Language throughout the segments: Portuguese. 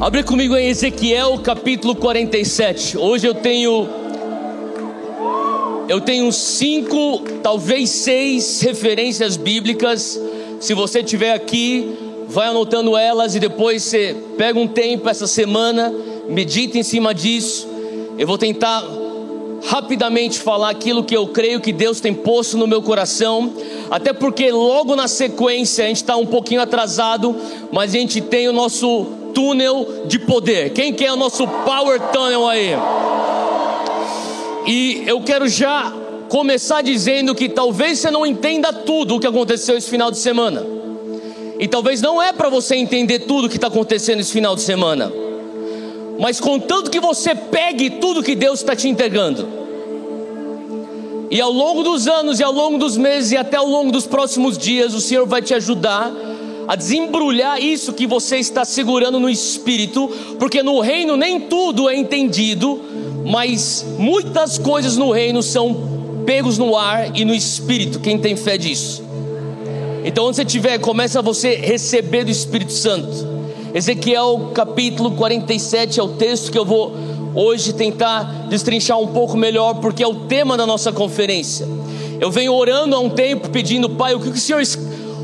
Abre comigo em Ezequiel capítulo 47. Hoje eu tenho eu tenho cinco, talvez seis referências bíblicas. Se você tiver aqui, vai anotando elas e depois você pega um tempo essa semana, medita em cima disso. Eu vou tentar rapidamente falar aquilo que eu creio que Deus tem posto no meu coração, até porque logo na sequência a gente está um pouquinho atrasado, mas a gente tem o nosso túnel de poder. Quem quer o nosso power tunnel aí? E eu quero já começar dizendo que talvez você não entenda tudo o que aconteceu esse final de semana. E talvez não é para você entender tudo o que está acontecendo esse final de semana. Mas contanto que você pegue tudo que Deus está te entregando. E ao longo dos anos, e ao longo dos meses, e até ao longo dos próximos dias, o Senhor vai te ajudar a desembrulhar isso que você está segurando no espírito, porque no reino nem tudo é entendido, mas muitas coisas no reino são pegos no ar e no espírito. Quem tem fé disso? Então, onde você estiver, começa você receber do Espírito Santo. Ezequiel capítulo 47 é o texto que eu vou hoje tentar destrinchar um pouco melhor, porque é o tema da nossa conferência. Eu venho orando há um tempo pedindo, Pai, o que o Senhor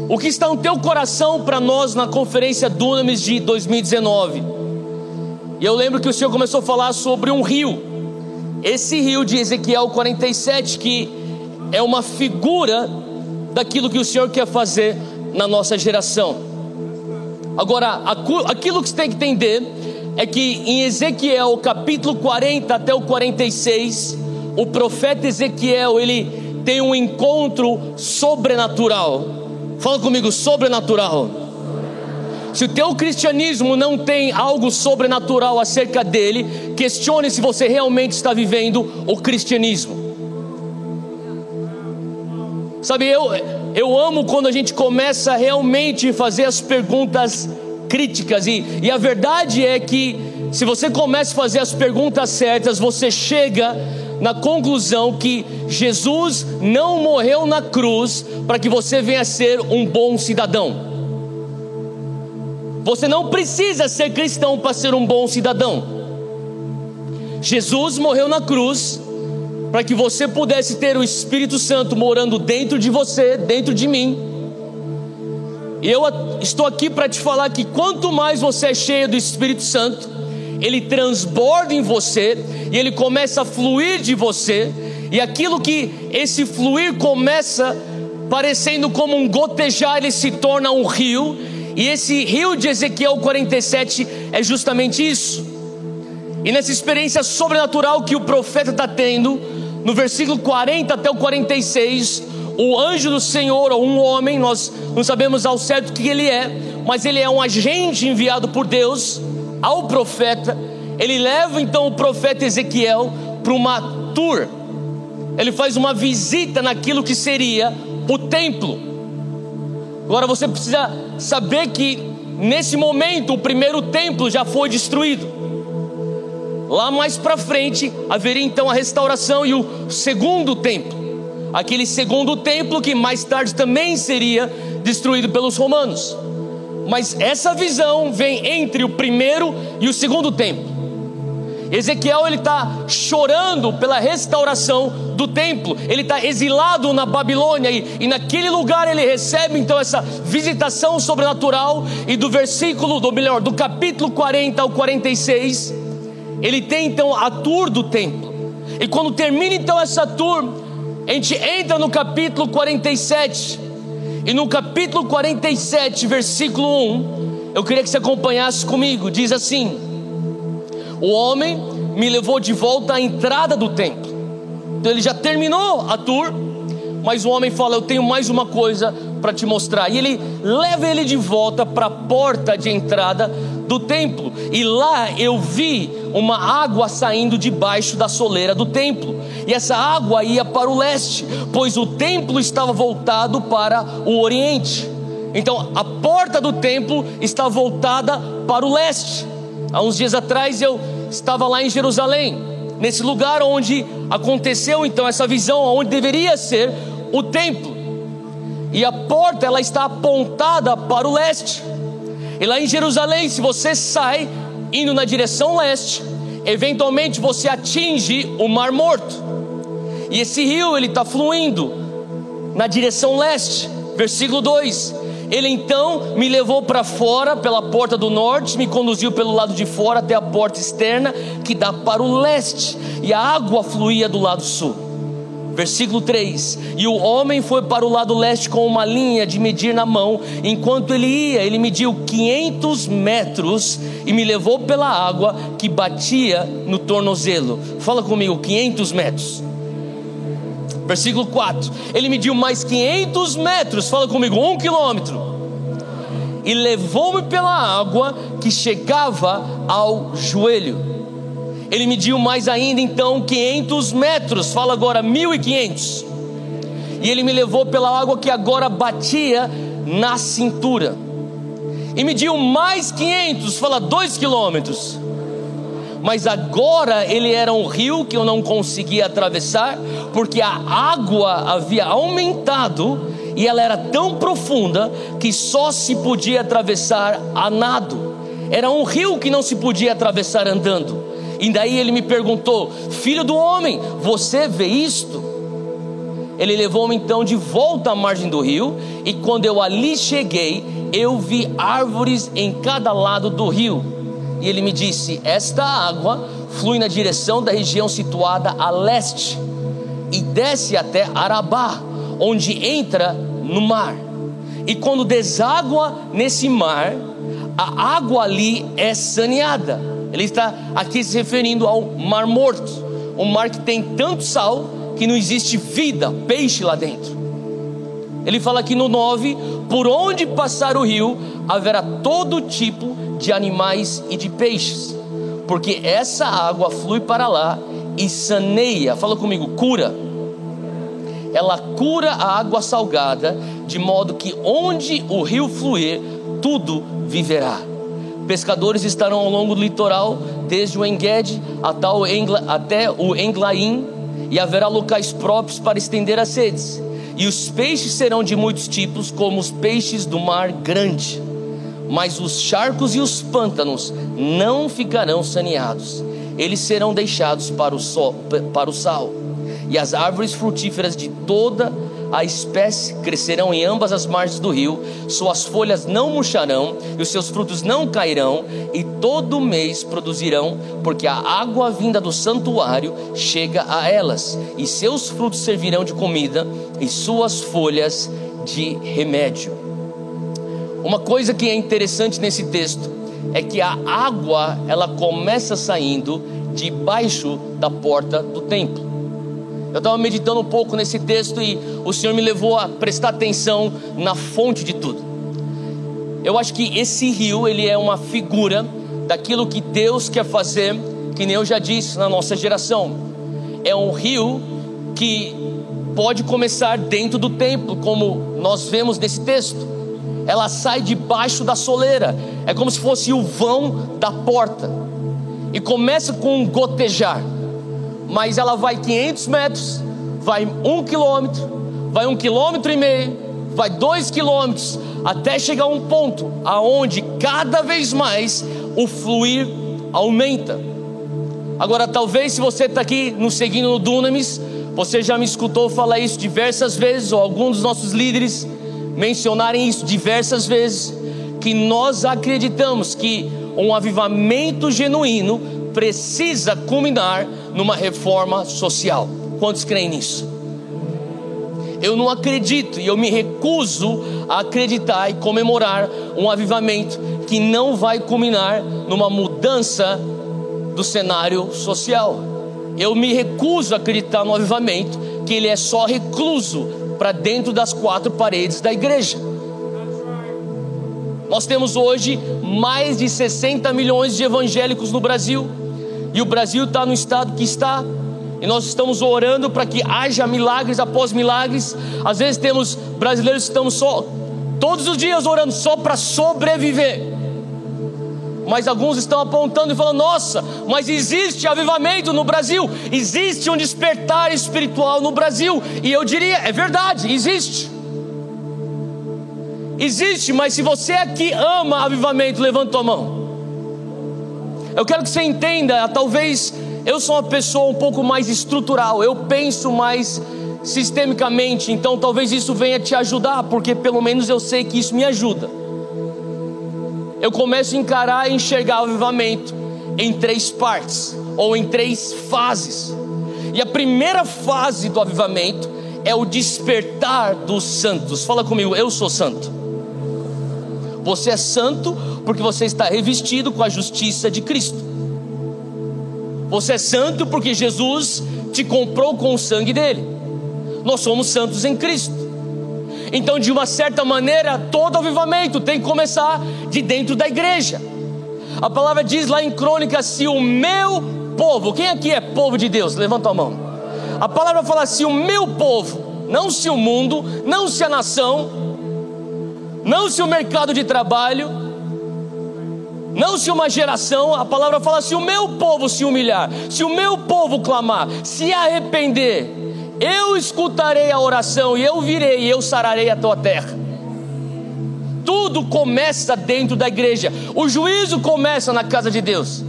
o que está no teu coração para nós na conferência Dunamis de 2019? E eu lembro que o Senhor começou a falar sobre um rio. Esse rio de Ezequiel 47 que é uma figura daquilo que o Senhor quer fazer na nossa geração. Agora, aquilo que você tem que entender é que em Ezequiel capítulo 40 até o 46, o profeta Ezequiel, ele tem um encontro sobrenatural Fala comigo, sobrenatural. Se o teu cristianismo não tem algo sobrenatural acerca dele, questione se você realmente está vivendo o cristianismo. Sabe, eu, eu amo quando a gente começa a realmente fazer as perguntas críticas, e, e a verdade é que se você começa a fazer as perguntas certas, você chega na conclusão que Jesus não morreu na cruz para que você venha a ser um bom cidadão. Você não precisa ser cristão para ser um bom cidadão. Jesus morreu na cruz para que você pudesse ter o Espírito Santo morando dentro de você, dentro de mim. E eu estou aqui para te falar que quanto mais você é cheio do Espírito Santo, ele transborda em você e ele começa a fluir de você, e aquilo que esse fluir começa parecendo como um gotejar, ele se torna um rio, e esse rio de Ezequiel 47 é justamente isso. E nessa experiência sobrenatural que o profeta está tendo, no versículo 40 até o 46, o anjo do Senhor, ou um homem, nós não sabemos ao certo o que ele é, mas ele é um agente enviado por Deus ao profeta, ele leva então o profeta Ezequiel para uma tour. Ele faz uma visita naquilo que seria o templo. Agora você precisa saber que nesse momento o primeiro templo já foi destruído. Lá mais para frente haveria então a restauração e o segundo templo. Aquele segundo templo que mais tarde também seria destruído pelos romanos. Mas essa visão vem entre o primeiro e o segundo templo. Ezequiel ele está chorando pela restauração do templo. Ele está exilado na Babilônia e, e, naquele lugar ele recebe então essa visitação sobrenatural e do versículo, do melhor, do capítulo 40 ao 46, ele tem então a tour do templo. E quando termina então essa tour, a gente entra no capítulo 47 e no capítulo 47, versículo 1, eu queria que você acompanhasse comigo. Diz assim: O homem me levou de volta à entrada do templo. Então ele já terminou a tour, mas o homem fala: Eu tenho mais uma coisa para te mostrar. E ele leva ele de volta para a porta de entrada do templo. E lá eu vi uma água saindo debaixo da soleira do templo. E essa água ia para o leste, pois o templo estava voltado para o oriente. Então a porta do templo está voltada para o leste. Há uns dias atrás eu estava lá em Jerusalém, nesse lugar onde aconteceu então essa visão, onde deveria ser o templo. E a porta ela está apontada para o leste. E lá em Jerusalém, se você sai indo na direção leste, eventualmente você atinge o Mar Morto. E esse rio ele está fluindo na direção leste. Versículo 2: Ele então me levou para fora pela porta do norte, me conduziu pelo lado de fora até a porta externa que dá para o leste, e a água fluía do lado sul. Versículo 3: E o homem foi para o lado leste com uma linha de medir na mão. Enquanto ele ia, ele mediu 500 metros e me levou pela água que batia no tornozelo. Fala comigo, 500 metros. Versículo 4: Ele mediu mais 500 metros. Fala comigo, um quilômetro. E levou-me pela água que chegava ao joelho ele mediu mais ainda então 500 metros, fala agora 1500. E ele me levou pela água que agora batia na cintura. E mediu mais 500, fala 2 quilômetros. Mas agora ele era um rio que eu não conseguia atravessar, porque a água havia aumentado e ela era tão profunda que só se podia atravessar a nado. Era um rio que não se podia atravessar andando. E daí ele me perguntou: Filho do homem, você vê isto? Ele levou-me então de volta à margem do rio, e quando eu ali cheguei, eu vi árvores em cada lado do rio. E ele me disse: Esta água flui na direção da região situada a leste e desce até Arabá, onde entra no mar. E quando deságua nesse mar, a água ali é saneada ele está aqui se referindo ao Mar Morto, um mar que tem tanto sal que não existe vida, peixe lá dentro. Ele fala aqui no 9: por onde passar o rio haverá todo tipo de animais e de peixes, porque essa água flui para lá e saneia, fala comigo, cura. Ela cura a água salgada, de modo que onde o rio fluir, tudo viverá. Pescadores estarão ao longo do litoral, desde o Enguede até o, Englaim, e haverá locais próprios para estender as redes. E os peixes serão de muitos tipos, como os peixes do mar grande. Mas os charcos e os pântanos não ficarão saneados, eles serão deixados para o, sol, para o sal. E as árvores frutíferas de toda a espécie crescerão em ambas as margens do rio, suas folhas não murcharão e os seus frutos não cairão, e todo mês produzirão, porque a água vinda do santuário chega a elas, e seus frutos servirão de comida e suas folhas de remédio. Uma coisa que é interessante nesse texto é que a água ela começa saindo debaixo da porta do templo. Eu estava meditando um pouco nesse texto e o Senhor me levou a prestar atenção na fonte de tudo. Eu acho que esse rio, ele é uma figura daquilo que Deus quer fazer, que nem eu já disse na nossa geração. É um rio que pode começar dentro do templo, como nós vemos nesse texto. Ela sai debaixo da soleira, é como se fosse o vão da porta, e começa com um gotejar mas ela vai 500 metros, vai um quilômetro, vai um quilômetro e meio, vai dois quilômetros, até chegar a um ponto aonde cada vez mais o fluir aumenta. Agora, talvez se você está aqui nos seguindo no Dunamis, você já me escutou falar isso diversas vezes, ou alguns dos nossos líderes mencionarem isso diversas vezes, que nós acreditamos que um avivamento genuíno precisa culminar numa reforma social. Quantos creem nisso? Eu não acredito e eu me recuso a acreditar e comemorar um avivamento que não vai culminar numa mudança do cenário social. Eu me recuso a acreditar no avivamento que ele é só recluso para dentro das quatro paredes da igreja. Nós temos hoje mais de 60 milhões de evangélicos no Brasil. E o Brasil está no estado que está. E nós estamos orando para que haja milagres após milagres. Às vezes temos brasileiros que estamos só todos os dias orando só para sobreviver. Mas alguns estão apontando e falando: nossa, mas existe avivamento no Brasil, existe um despertar espiritual no Brasil. E eu diria: é verdade, existe. Existe, mas se você aqui ama avivamento, levanta a mão. Eu quero que você entenda, talvez eu sou uma pessoa um pouco mais estrutural, eu penso mais sistemicamente, então talvez isso venha te ajudar, porque pelo menos eu sei que isso me ajuda. Eu começo a encarar e enxergar o avivamento em três partes, ou em três fases. E a primeira fase do avivamento é o despertar dos santos. Fala comigo, eu sou santo. Você é santo porque você está revestido com a justiça de Cristo. Você é santo porque Jesus te comprou com o sangue dele. Nós somos santos em Cristo. Então, de uma certa maneira, todo avivamento tem que começar de dentro da igreja. A palavra diz lá em Crônicas: se o meu povo, quem aqui é povo de Deus? Levanta a mão. A palavra fala: se o meu povo, não se o mundo, não se a nação, não se o mercado de trabalho, não se uma geração, a palavra fala: se o meu povo se humilhar, se o meu povo clamar, se arrepender, eu escutarei a oração e eu virei e eu sararei a tua terra. Tudo começa dentro da igreja. O juízo começa na casa de Deus.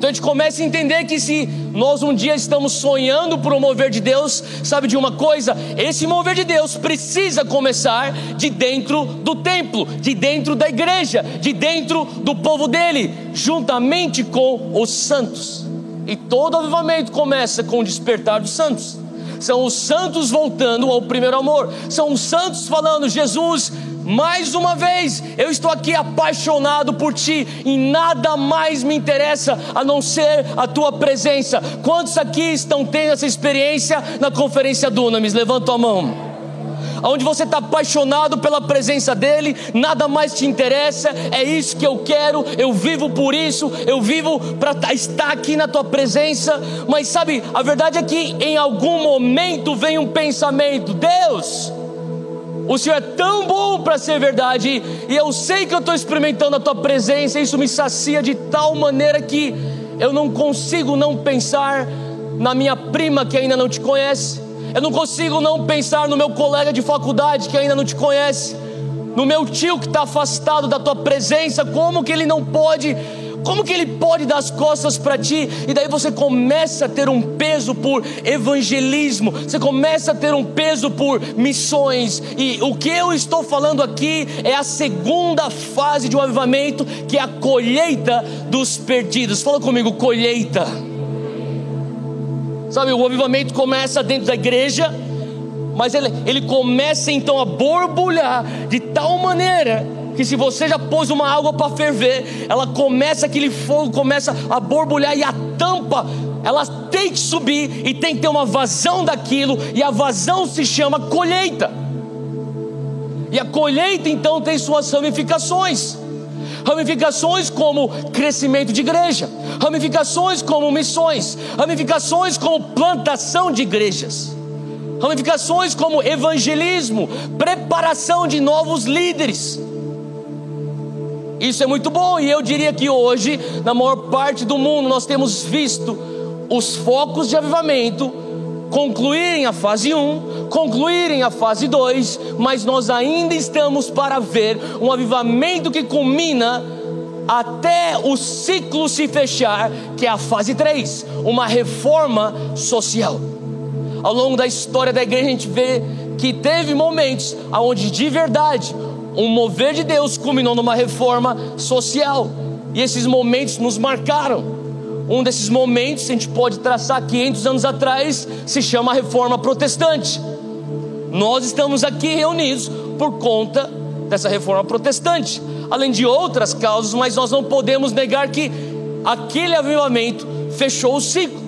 Então a gente começa a entender que se nós um dia estamos sonhando por um mover de Deus, sabe de uma coisa? Esse mover de Deus precisa começar de dentro do templo, de dentro da igreja, de dentro do povo dele, juntamente com os santos. E todo avivamento começa com o despertar dos santos. São os santos voltando ao primeiro amor. São os santos falando: Jesus, mais uma vez, eu estou aqui apaixonado por ti e nada mais me interessa a não ser a tua presença. Quantos aqui estão tendo essa experiência na conferência Dunamis? Levanta a mão onde você está apaixonado pela presença dEle, nada mais te interessa, é isso que eu quero, eu vivo por isso, eu vivo para estar aqui na tua presença. Mas sabe, a verdade é que em algum momento vem um pensamento: Deus, o Senhor é tão bom para ser verdade, e eu sei que eu estou experimentando a tua presença, e isso me sacia de tal maneira que eu não consigo não pensar na minha prima que ainda não te conhece. Eu não consigo não pensar no meu colega de faculdade que ainda não te conhece, no meu tio que está afastado da tua presença, como que ele não pode, como que ele pode dar as costas para ti? E daí você começa a ter um peso por evangelismo, você começa a ter um peso por missões. E o que eu estou falando aqui é a segunda fase de um avivamento, que é a colheita dos perdidos. Fala comigo, colheita. Sabe, o avivamento começa dentro da igreja, mas ele, ele começa então a borbulhar de tal maneira que se você já pôs uma água para ferver, ela começa aquele fogo começa a borbulhar e a tampa ela tem que subir e tem que ter uma vazão daquilo e a vazão se chama colheita. E a colheita então tem suas ramificações ramificações como crescimento de igreja, ramificações como missões, ramificações como plantação de igrejas, ramificações como evangelismo, preparação de novos líderes. Isso é muito bom, e eu diria que hoje, na maior parte do mundo, nós temos visto os focos de avivamento concluírem a fase 1, concluírem a fase 2, mas nós ainda estamos para ver um avivamento que culmina até o ciclo se fechar, que é a fase 3, uma reforma social. Ao longo da história da igreja a gente vê que teve momentos onde de verdade um mover de Deus culminou numa reforma social. E esses momentos nos marcaram. Um desses momentos, a gente pode traçar 500 anos atrás, se chama Reforma Protestante. Nós estamos aqui reunidos por conta dessa reforma protestante, além de outras causas, mas nós não podemos negar que aquele avivamento fechou o ciclo.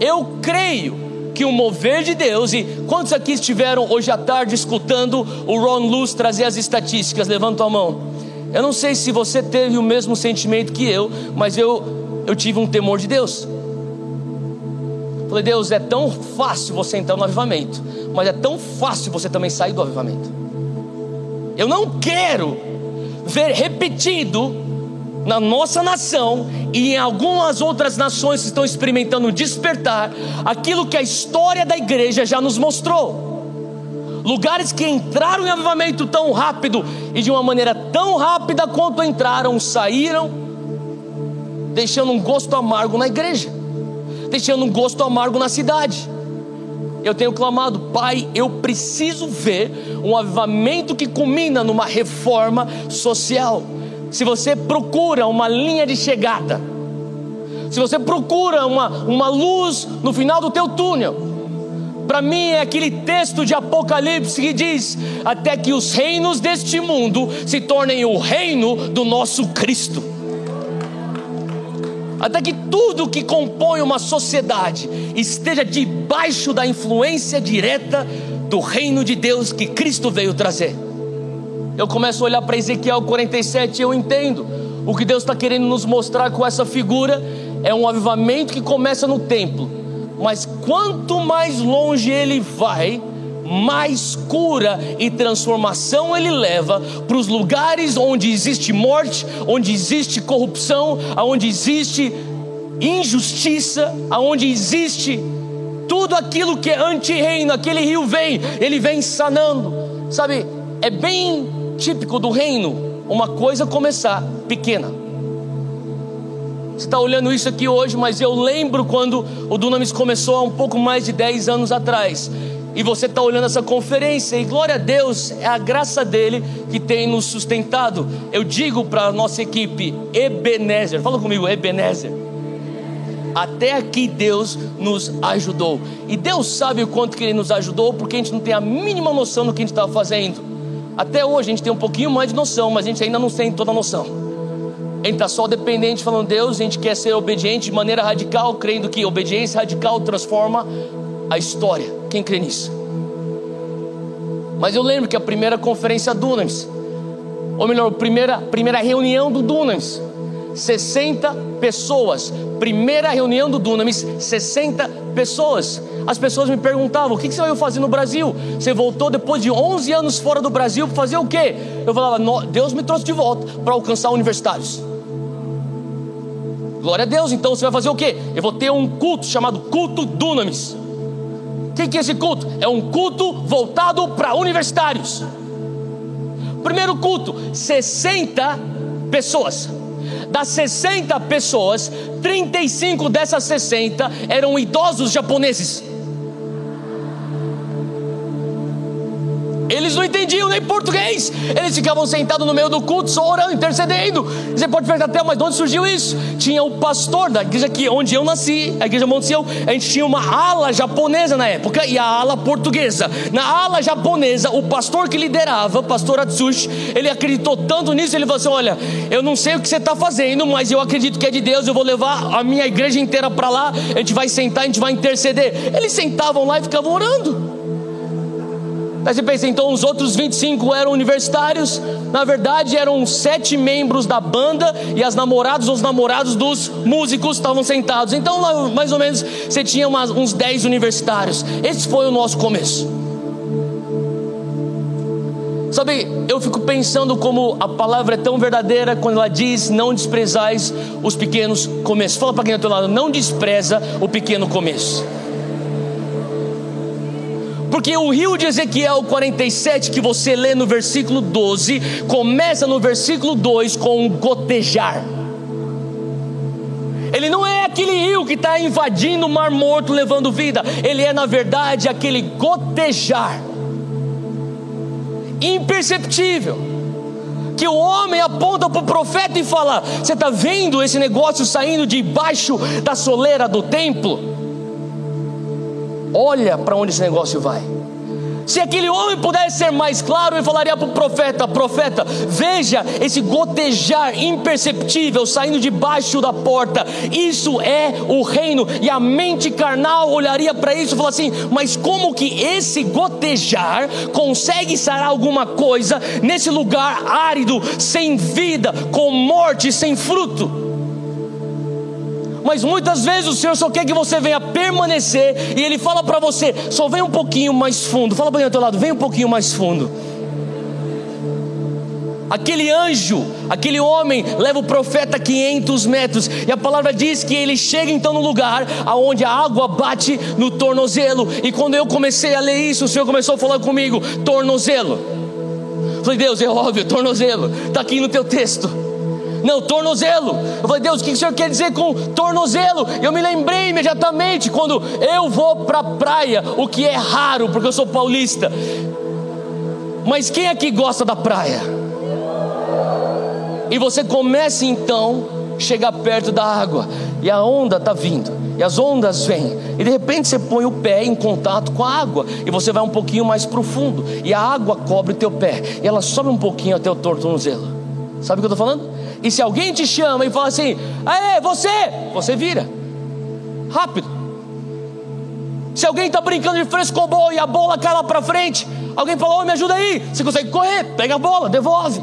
Eu creio que o mover de Deus, e quantos aqui estiveram hoje à tarde escutando o Ron Luz trazer as estatísticas? Levanta a mão. Eu não sei se você teve o mesmo sentimento que eu, mas eu eu tive um temor de Deus. Falei, Deus, é tão fácil você entrar no avivamento, mas é tão fácil você também sair do avivamento. Eu não quero ver repetido na nossa nação e em algumas outras nações que estão experimentando despertar aquilo que a história da igreja já nos mostrou. Lugares que entraram em avivamento tão rápido e de uma maneira tão rápida quanto entraram, saíram, deixando um gosto amargo na igreja, deixando um gosto amargo na cidade. Eu tenho clamado, Pai, eu preciso ver um avivamento que culmina numa reforma social. Se você procura uma linha de chegada, se você procura uma, uma luz no final do teu túnel, para mim é aquele texto de Apocalipse que diz: até que os reinos deste mundo se tornem o reino do nosso Cristo. Até que tudo que compõe uma sociedade esteja debaixo da influência direta do reino de Deus que Cristo veio trazer. Eu começo a olhar para Ezequiel 47 e eu entendo o que Deus está querendo nos mostrar com essa figura é um avivamento que começa no templo mas quanto mais longe ele vai, mais cura e transformação ele leva para os lugares onde existe morte, onde existe corrupção, onde existe injustiça, onde existe tudo aquilo que é anti-reino, aquele rio vem, ele vem sanando, sabe? É bem típico do reino uma coisa começar pequena você está olhando isso aqui hoje, mas eu lembro quando o Dunamis começou há um pouco mais de 10 anos atrás. E você está olhando essa conferência, e glória a Deus, é a graça dele que tem nos sustentado. Eu digo para a nossa equipe, Ebenezer, fala comigo, Ebenezer. Até aqui Deus nos ajudou. E Deus sabe o quanto que Ele nos ajudou, porque a gente não tem a mínima noção do que a gente estava fazendo. Até hoje a gente tem um pouquinho mais de noção, mas a gente ainda não tem toda a noção. A gente está só dependente, falando, Deus, a gente quer ser obediente de maneira radical, crendo que obediência radical transforma a história. Quem crê nisso? Mas eu lembro que a primeira conferência Dunamis, ou melhor, a primeira, primeira reunião do Dunamis, 60 pessoas. Primeira reunião do Dunamis, 60 pessoas. As pessoas me perguntavam: o que você veio fazer no Brasil? Você voltou depois de 11 anos fora do Brasil para fazer o quê? Eu falava: Deus me trouxe de volta para alcançar universitários. Glória a Deus, então você vai fazer o quê? Eu vou ter um culto chamado culto Dunamis. O que, que é esse culto? É um culto voltado para universitários. Primeiro culto, 60 pessoas. Das 60 pessoas, 35 dessas 60 eram idosos japoneses. Eles não entendiam nem português. Eles ficavam sentados no meio do culto, só orando, intercedendo. Você pode perguntar até, mas de onde surgiu isso? Tinha o pastor da igreja onde eu nasci, a igreja Monte Sião, a gente tinha uma ala japonesa na época e a ala portuguesa. Na ala japonesa, o pastor que liderava, pastor Atsushi, ele acreditou tanto nisso, ele falou assim: Olha, eu não sei o que você está fazendo, mas eu acredito que é de Deus, eu vou levar a minha igreja inteira para lá, a gente vai sentar, a gente vai interceder. Eles sentavam lá e ficavam orando. Aí você pensa, então os outros 25 eram universitários, na verdade eram sete membros da banda e as namoradas ou os namorados dos músicos estavam sentados. Então, mais ou menos, você tinha umas, uns 10 universitários. Esse foi o nosso começo. Sabe, eu fico pensando como a palavra é tão verdadeira quando ela diz: não desprezais os pequenos começos. Fala para quem está do lado, não despreza o pequeno começo. Porque o rio de Ezequiel 47, que você lê no versículo 12, começa no versículo 2 com um gotejar. Ele não é aquele rio que está invadindo o mar morto, levando vida. Ele é, na verdade, aquele gotejar imperceptível. Que o homem aponta para o profeta e fala: Você está vendo esse negócio saindo debaixo da soleira do templo? Olha para onde esse negócio vai. Se aquele homem pudesse ser mais claro, ele falaria para o profeta: Profeta, veja esse gotejar imperceptível saindo debaixo da porta. Isso é o reino. E a mente carnal olharia para isso e falaria assim: Mas como que esse gotejar consegue sarar alguma coisa nesse lugar árido, sem vida, com morte, sem fruto? Mas muitas vezes o Senhor só quer que você venha permanecer e Ele fala para você: só vem um pouquinho mais fundo. Fala para o teu lado, vem um pouquinho mais fundo. Aquele anjo, aquele homem leva o profeta 500 metros, e a palavra diz que ele chega então no lugar aonde a água bate no tornozelo. E quando eu comecei a ler isso, o Senhor começou a falar comigo: tornozelo. falei, Deus, é óbvio, tornozelo, está aqui no teu texto. Não, tornozelo. Eu falei, Deus, o que o Senhor quer dizer com tornozelo? Eu me lembrei imediatamente quando eu vou para a praia, o que é raro, porque eu sou paulista. Mas quem aqui gosta da praia? E você começa então chegar perto da água, e a onda está vindo, e as ondas vêm, e de repente você põe o pé em contato com a água, e você vai um pouquinho mais profundo, e a água cobre o teu pé, e ela sobe um pouquinho até o tornozelo. Sabe o que eu estou falando? E se alguém te chama e fala assim, aê, você, você vira, rápido. Se alguém está brincando de frescobol e a bola cai lá para frente, alguém fala, oh, me ajuda aí, você consegue correr, pega a bola, devolve.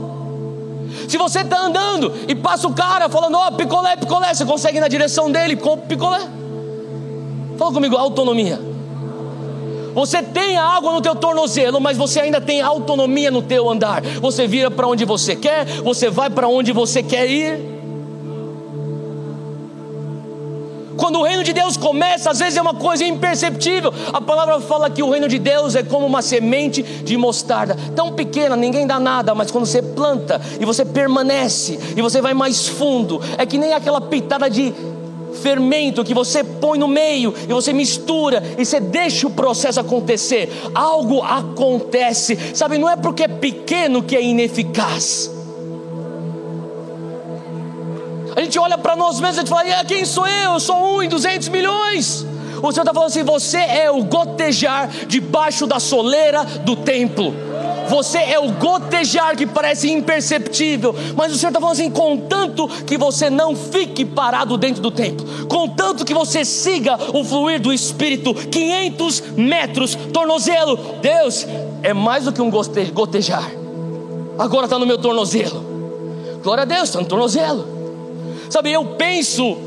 Se você está andando e passa o cara falando, ó, oh, picolé, picolé, você consegue ir na direção dele, com picolé. Fala comigo, autonomia. Você tem a água no teu tornozelo, mas você ainda tem autonomia no teu andar. Você vira para onde você quer, você vai para onde você quer ir. Quando o reino de Deus começa, às vezes é uma coisa imperceptível. A palavra fala que o reino de Deus é como uma semente de mostarda, tão pequena, ninguém dá nada, mas quando você planta e você permanece e você vai mais fundo, é que nem aquela pitada de fermento que você põe no meio e você mistura e você deixa o processo acontecer. Algo acontece, sabe? Não é porque é pequeno que é ineficaz. A gente olha para nós mesmos e fala: quem sou eu? Eu sou um em 200 milhões. O Senhor está falando assim: você é o gotejar debaixo da soleira do templo. Você é o gotejar que parece imperceptível, mas o Senhor está falando assim: contanto que você não fique parado dentro do templo, contanto que você siga o fluir do Espírito, 500 metros, tornozelo. Deus é mais do que um gotejar, agora está no meu tornozelo. Glória a Deus, está no tornozelo. Sabe, eu penso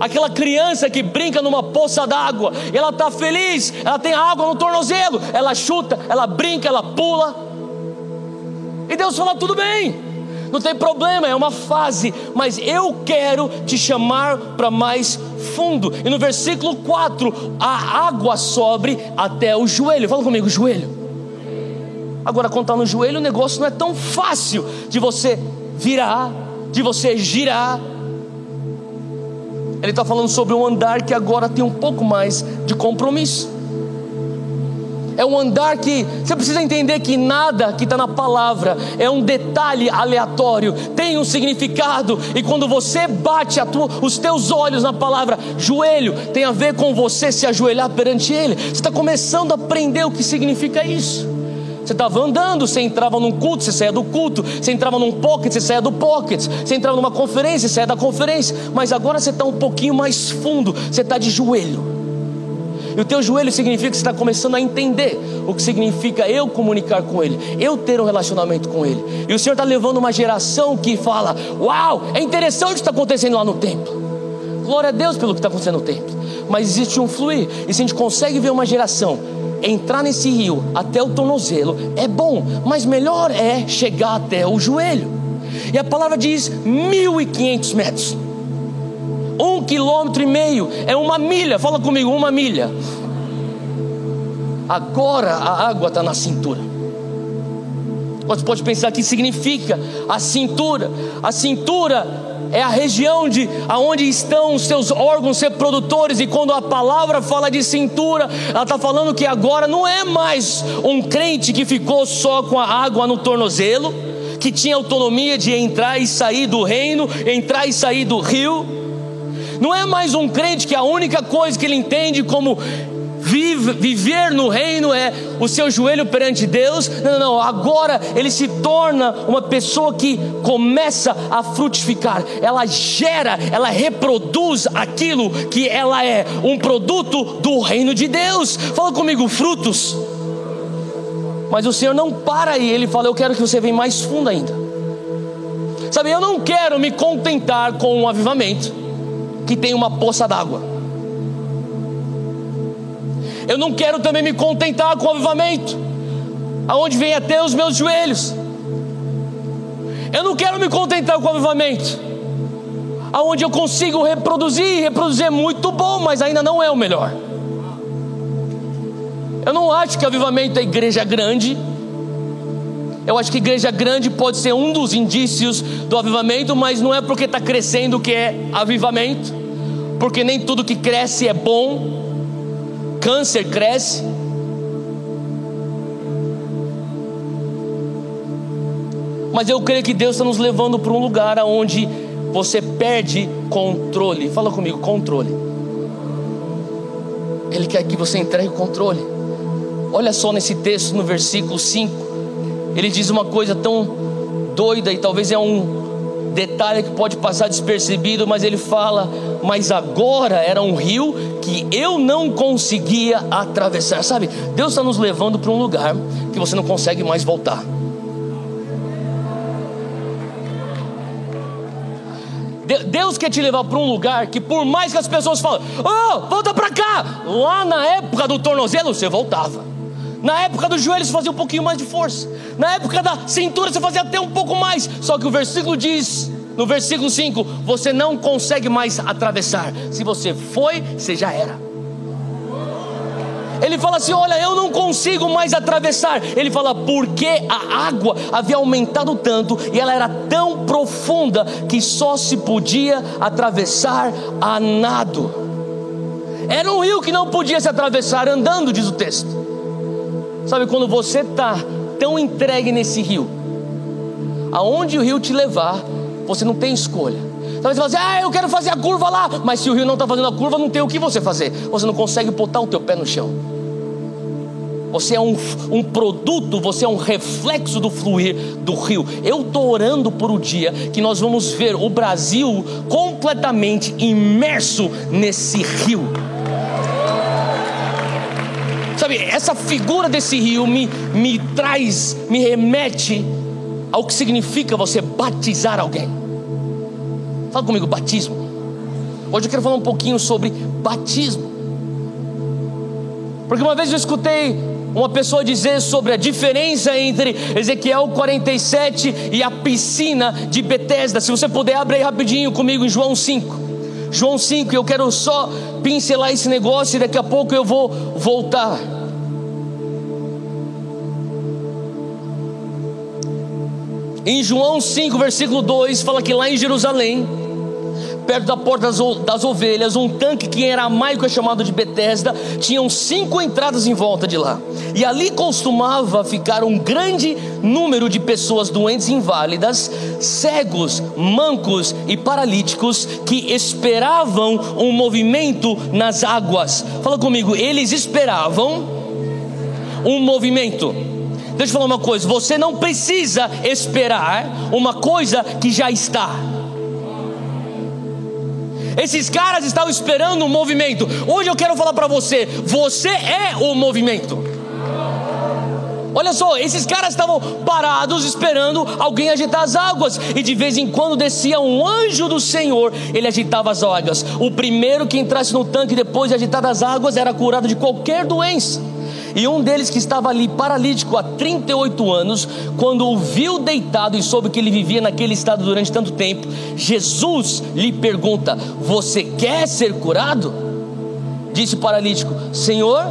aquela criança que brinca numa poça d'água, ela está feliz, ela tem água no tornozelo, ela chuta, ela brinca, ela pula. E Deus fala: tudo bem, não tem problema, é uma fase, mas eu quero te chamar para mais fundo. E no versículo 4, a água sobe até o joelho. Fala comigo, joelho. Agora, quando está no joelho, o negócio não é tão fácil de você virar, de você girar ele está falando sobre um andar que agora tem um pouco mais de compromisso. É um andar que você precisa entender que nada que está na palavra é um detalhe aleatório, tem um significado, e quando você bate tua, os teus olhos na palavra joelho, tem a ver com você se ajoelhar perante Ele. Você está começando a aprender o que significa isso. Você estava andando, você entrava num culto, você saía do culto, você entrava num pocket, você saía do pocket, você entrava numa conferência, você saía da conferência, mas agora você está um pouquinho mais fundo, você está de joelho. E o teu joelho significa que você está começando a entender o que significa eu comunicar com Ele, eu ter um relacionamento com Ele. E o Senhor está levando uma geração que fala: Uau, é interessante o que está acontecendo lá no templo. Glória a Deus pelo que está acontecendo no templo. Mas existe um fluir. E se a gente consegue ver uma geração entrar nesse rio até o tornozelo é bom, mas melhor é chegar até o joelho. E a palavra diz 1.500 metros. Um quilômetro e meio é uma milha. Fala comigo, uma milha. Agora a água está na cintura. Você pode pensar que significa a cintura. A cintura é a região de aonde estão os seus órgãos reprodutores e quando a palavra fala de cintura, ela está falando que agora não é mais um crente que ficou só com a água no tornozelo, que tinha autonomia de entrar e sair do reino, entrar e sair do rio. Não é mais um crente que a única coisa que ele entende como Vive, viver no reino é o seu joelho perante Deus. Não, não, não. Agora ele se torna uma pessoa que começa a frutificar. Ela gera, ela reproduz aquilo que ela é, um produto do reino de Deus. Fala comigo, frutos. Mas o Senhor não para aí, Ele fala: Eu quero que você venha mais fundo ainda. Sabe, eu não quero me contentar com um avivamento que tem uma poça d'água. Eu não quero também me contentar com o avivamento, aonde vem até os meus joelhos. Eu não quero me contentar com o avivamento, aonde eu consigo reproduzir, reproduzir é muito bom, mas ainda não é o melhor. Eu não acho que avivamento é igreja grande. Eu acho que igreja grande pode ser um dos indícios do avivamento, mas não é porque está crescendo que é avivamento, porque nem tudo que cresce é bom. Câncer cresce. Mas eu creio que Deus está nos levando para um lugar onde você perde controle. Fala comigo, controle. Ele quer que você entregue o controle. Olha só nesse texto, no versículo 5, ele diz uma coisa tão doida e talvez é um detalhe que pode passar despercebido, mas ele fala: Mas agora era um rio que eu não conseguia atravessar. Sabe, Deus está nos levando para um lugar que você não consegue mais voltar. Deus quer te levar para um lugar que, por mais que as pessoas falem, oh, volta para cá, lá na época do tornozelo você voltava. Na época do joelho você fazia um pouquinho mais de força. Na época da cintura você fazia até um pouco mais. Só que o versículo diz, no versículo 5, você não consegue mais atravessar. Se você foi, você já era. Ele fala assim: Olha, eu não consigo mais atravessar. Ele fala, porque a água havia aumentado tanto e ela era tão profunda que só se podia atravessar a nado. Era um rio que não podia se atravessar andando, diz o texto. Sabe quando você está tão entregue nesse rio, aonde o rio te levar, você não tem escolha. Talvez você fala assim, ah, eu quero fazer a curva lá, mas se o rio não está fazendo a curva, não tem o que você fazer. Você não consegue botar o teu pé no chão. Você é um, um produto, você é um reflexo do fluir do rio. Eu estou orando por o dia que nós vamos ver o Brasil completamente imerso nesse rio. Sabe, essa figura desse rio me, me traz, me remete ao que significa você batizar alguém. Fala comigo, batismo. Hoje eu quero falar um pouquinho sobre batismo. Porque uma vez eu escutei uma pessoa dizer sobre a diferença entre Ezequiel 47 e a piscina de Betesda. Se você puder, abre aí rapidinho comigo em João 5. João 5, eu quero só pincelar esse negócio e daqui a pouco eu vou voltar. Em João 5, versículo 2, fala que lá em Jerusalém, perto da porta das ovelhas, um tanque que em aramaico é chamado de Betesda, tinham cinco entradas em volta de lá. E ali costumava ficar um grande número de pessoas doentes e inválidas, cegos, mancos e paralíticos que esperavam um movimento nas águas. Fala comigo, eles esperavam um movimento. Deixa eu falar uma coisa: você não precisa esperar uma coisa que já está. Esses caras estavam esperando um movimento. Hoje eu quero falar para você: você é o movimento. Olha só, esses caras estavam parados esperando alguém agitar as águas, e de vez em quando descia um anjo do Senhor, ele agitava as águas. O primeiro que entrasse no tanque depois de agitar as águas era curado de qualquer doença. E um deles que estava ali paralítico há 38 anos, quando o viu deitado e soube que ele vivia naquele estado durante tanto tempo, Jesus lhe pergunta: Você quer ser curado? Disse o paralítico: Senhor,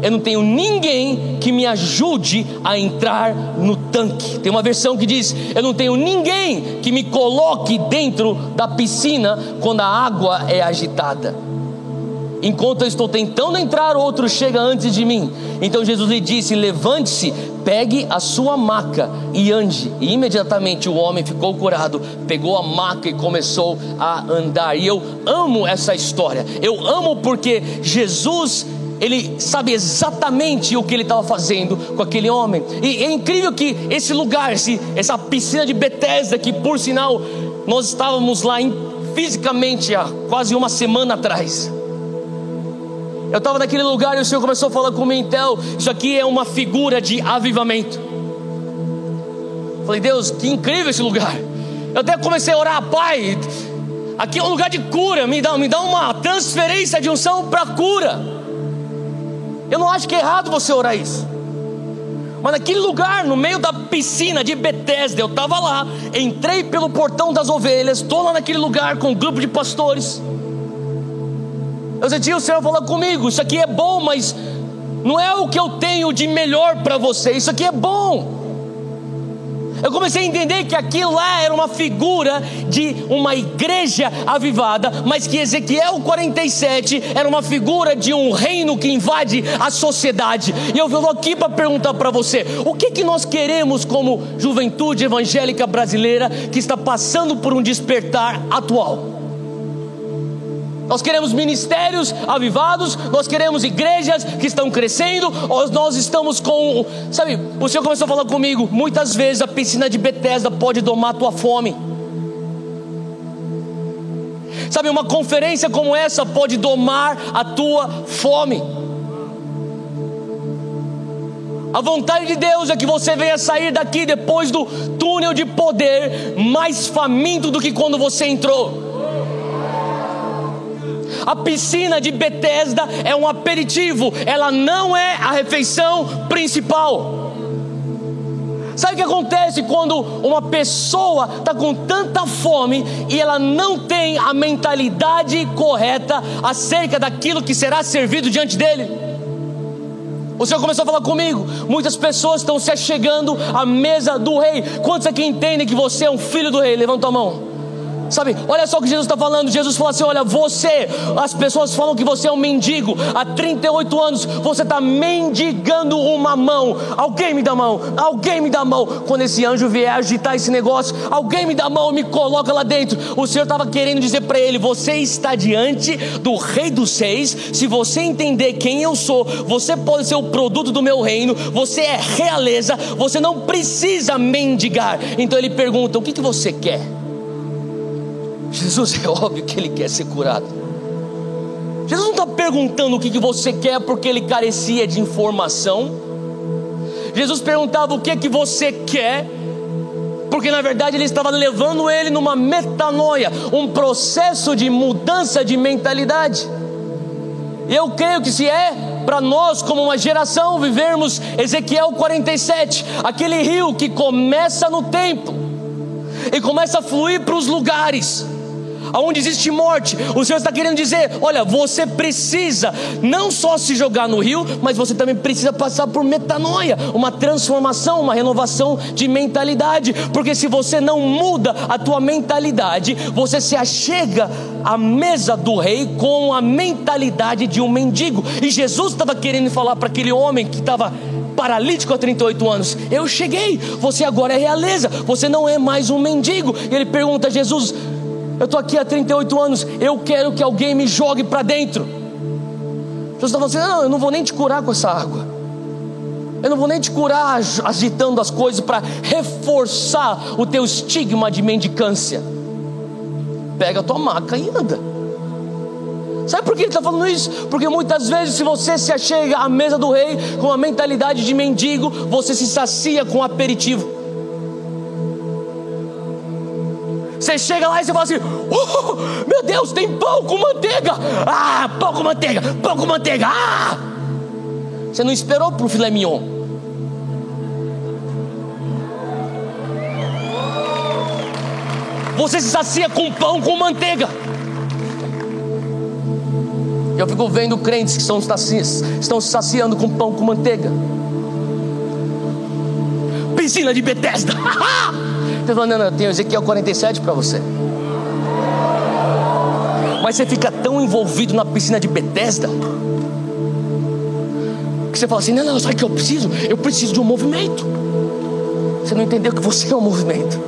eu não tenho ninguém que me ajude a entrar no tanque. Tem uma versão que diz: Eu não tenho ninguém que me coloque dentro da piscina quando a água é agitada. Enquanto eu estou tentando entrar, outro chega antes de mim. Então Jesus lhe disse: Levante-se, pegue a sua maca e ande. E imediatamente o homem ficou curado, pegou a maca e começou a andar. E eu amo essa história. Eu amo porque Jesus ele sabe exatamente o que ele estava fazendo com aquele homem. E é incrível que esse lugar, esse, essa piscina de Bethesda, que por sinal nós estávamos lá em, fisicamente há quase uma semana atrás. Eu estava naquele lugar e o Senhor começou a falar comigo, então, isso aqui é uma figura de avivamento. Falei, Deus, que incrível esse lugar. Eu até comecei a orar, Pai, aqui é um lugar de cura, me dá, me dá uma transferência de unção para cura. Eu não acho que é errado você orar isso. Mas naquele lugar, no meio da piscina de Betesda, eu estava lá, entrei pelo portão das ovelhas, estou lá naquele lugar com um grupo de pastores. Eu senti o Senhor falando comigo: Isso aqui é bom, mas não é o que eu tenho de melhor para você, isso aqui é bom. Eu comecei a entender que aquilo lá era uma figura de uma igreja avivada, mas que Ezequiel 47 era uma figura de um reino que invade a sociedade. E eu venho aqui para perguntar para você: o que, que nós queremos como juventude evangélica brasileira que está passando por um despertar atual? Nós queremos ministérios avivados, nós queremos igrejas que estão crescendo, nós estamos com. Sabe, o Senhor começou a falar comigo. Muitas vezes a piscina de Bethesda pode domar a tua fome. Sabe, uma conferência como essa pode domar a tua fome. A vontade de Deus é que você venha sair daqui depois do túnel de poder mais faminto do que quando você entrou. A piscina de Betesda é um aperitivo, ela não é a refeição principal. Sabe o que acontece quando uma pessoa está com tanta fome e ela não tem a mentalidade correta acerca daquilo que será servido diante dele? O Senhor começou a falar comigo. Muitas pessoas estão se achegando à mesa do rei. Quantos aqui entendem que você é um filho do rei? Levanta a mão. Sabe, olha só o que Jesus está falando. Jesus falou assim: Olha, você, as pessoas falam que você é um mendigo. Há 38 anos você está mendigando uma mão. Alguém me dá mão, alguém me dá mão. Quando esse anjo vier agitar esse negócio, alguém me dá mão, me coloca lá dentro. O Senhor estava querendo dizer para ele: Você está diante do Rei dos Seis. Se você entender quem eu sou, você pode ser o produto do meu reino. Você é realeza. Você não precisa mendigar. Então ele pergunta: O que, que você quer? Jesus é óbvio que ele quer ser curado. Jesus não está perguntando o que, que você quer porque ele carecia de informação. Jesus perguntava o que que você quer, porque na verdade ele estava levando ele numa metanoia, um processo de mudança de mentalidade. Eu creio que se é para nós, como uma geração, vivermos Ezequiel 47, aquele rio que começa no templo e começa a fluir para os lugares aonde existe morte. O Senhor está querendo dizer: olha, você precisa não só se jogar no rio, mas você também precisa passar por metanoia, uma transformação, uma renovação de mentalidade. Porque se você não muda a tua mentalidade, você se achega à mesa do rei com a mentalidade de um mendigo. E Jesus estava querendo falar para aquele homem que estava paralítico há 38 anos: Eu cheguei, você agora é realeza, você não é mais um mendigo. E ele pergunta a Jesus: eu estou aqui há 38 anos, eu quero que alguém me jogue para dentro. Jesus está falando assim: não, eu não vou nem te curar com essa água. Eu não vou nem te curar agitando as coisas para reforçar o teu estigma de mendicância. Pega a tua maca e anda. Sabe por que ele está falando isso? Porque muitas vezes, se você se achega à mesa do rei com a mentalidade de mendigo, você se sacia com aperitivo. Você chega lá e você fala assim: oh, Meu Deus, tem pão com manteiga! Ah, pão com manteiga, pão com manteiga! Ah! Você não esperou para o filé mignon. Você se sacia com pão com manteiga. Eu fico vendo crentes que estão, estão se saciando com pão com manteiga. Piscina de Bethesda. Ele falou: Não, não, eu tenho Ezequiel 47 para você. Mas você fica tão envolvido na piscina de Bethesda que você fala assim: Não, não, sabe o que eu preciso? Eu preciso de um movimento. Você não entendeu que você é um movimento.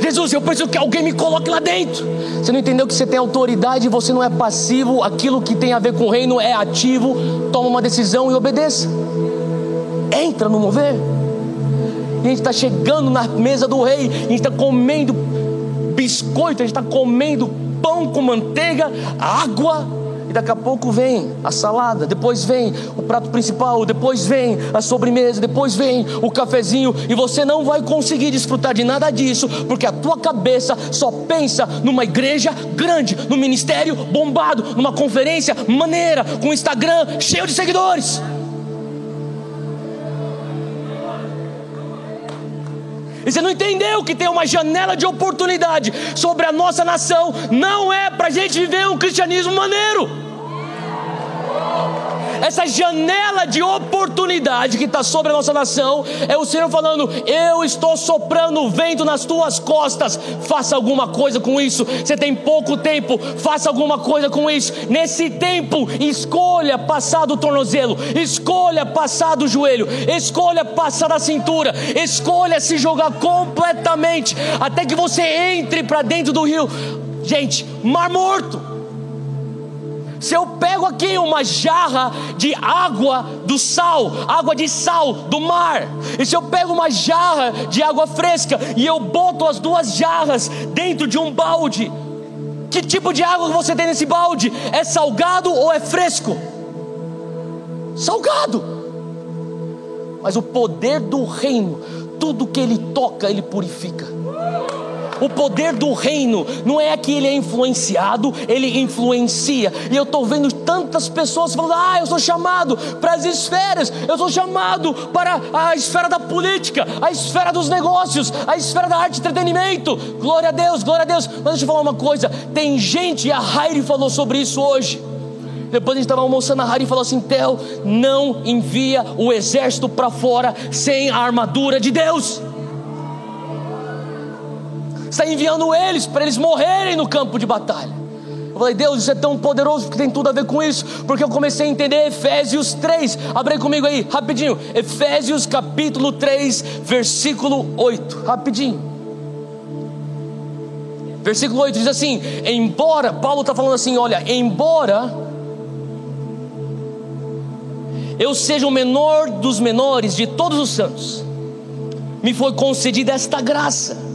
Jesus, eu preciso que alguém me coloque lá dentro. Você não entendeu que você tem autoridade, você não é passivo, aquilo que tem a ver com o reino é ativo. Toma uma decisão e obedeça. Entra no mover a gente está chegando na mesa do rei, a gente está comendo biscoito, a gente está comendo pão com manteiga, água, e daqui a pouco vem a salada, depois vem o prato principal, depois vem a sobremesa, depois vem o cafezinho, e você não vai conseguir desfrutar de nada disso, porque a tua cabeça só pensa numa igreja grande, no ministério bombado, numa conferência maneira, com Instagram cheio de seguidores. E você não entendeu que tem uma janela de oportunidade sobre a nossa nação, não é para a gente viver um cristianismo maneiro essa janela de oportunidade que está sobre a nossa nação, é o Senhor falando: Eu estou soprando o vento nas tuas costas, faça alguma coisa com isso. Você tem pouco tempo, faça alguma coisa com isso. Nesse tempo, escolha passar do tornozelo, escolha passar do joelho, escolha passar da cintura, escolha se jogar completamente, até que você entre para dentro do rio. Gente, mar morto. Se eu pego aqui uma jarra de água do sal, água de sal do mar, e se eu pego uma jarra de água fresca e eu boto as duas jarras dentro de um balde, que tipo de água você tem nesse balde? É salgado ou é fresco? Salgado. Mas o poder do reino, tudo que ele toca, ele purifica. O poder do reino não é que ele é influenciado, ele influencia. E eu estou vendo tantas pessoas falando: ah, eu sou chamado para as esferas, eu sou chamado para a esfera da política, a esfera dos negócios, a esfera da arte e entretenimento. Glória a Deus, glória a Deus. Mas deixa eu falar uma coisa: tem gente, a Heidi falou sobre isso hoje. Depois a gente estava almoçando, a Harry falou assim: Theo, não envia o exército para fora sem a armadura de Deus está enviando eles para eles morrerem no campo de batalha. Eu falei, Deus, isso é tão poderoso que tem tudo a ver com isso, porque eu comecei a entender Efésios 3. Abre comigo aí, rapidinho. Efésios capítulo 3, versículo 8. Rapidinho. Versículo 8 diz assim: Embora, Paulo está falando assim: olha, embora eu seja o menor dos menores de todos os santos, me foi concedida esta graça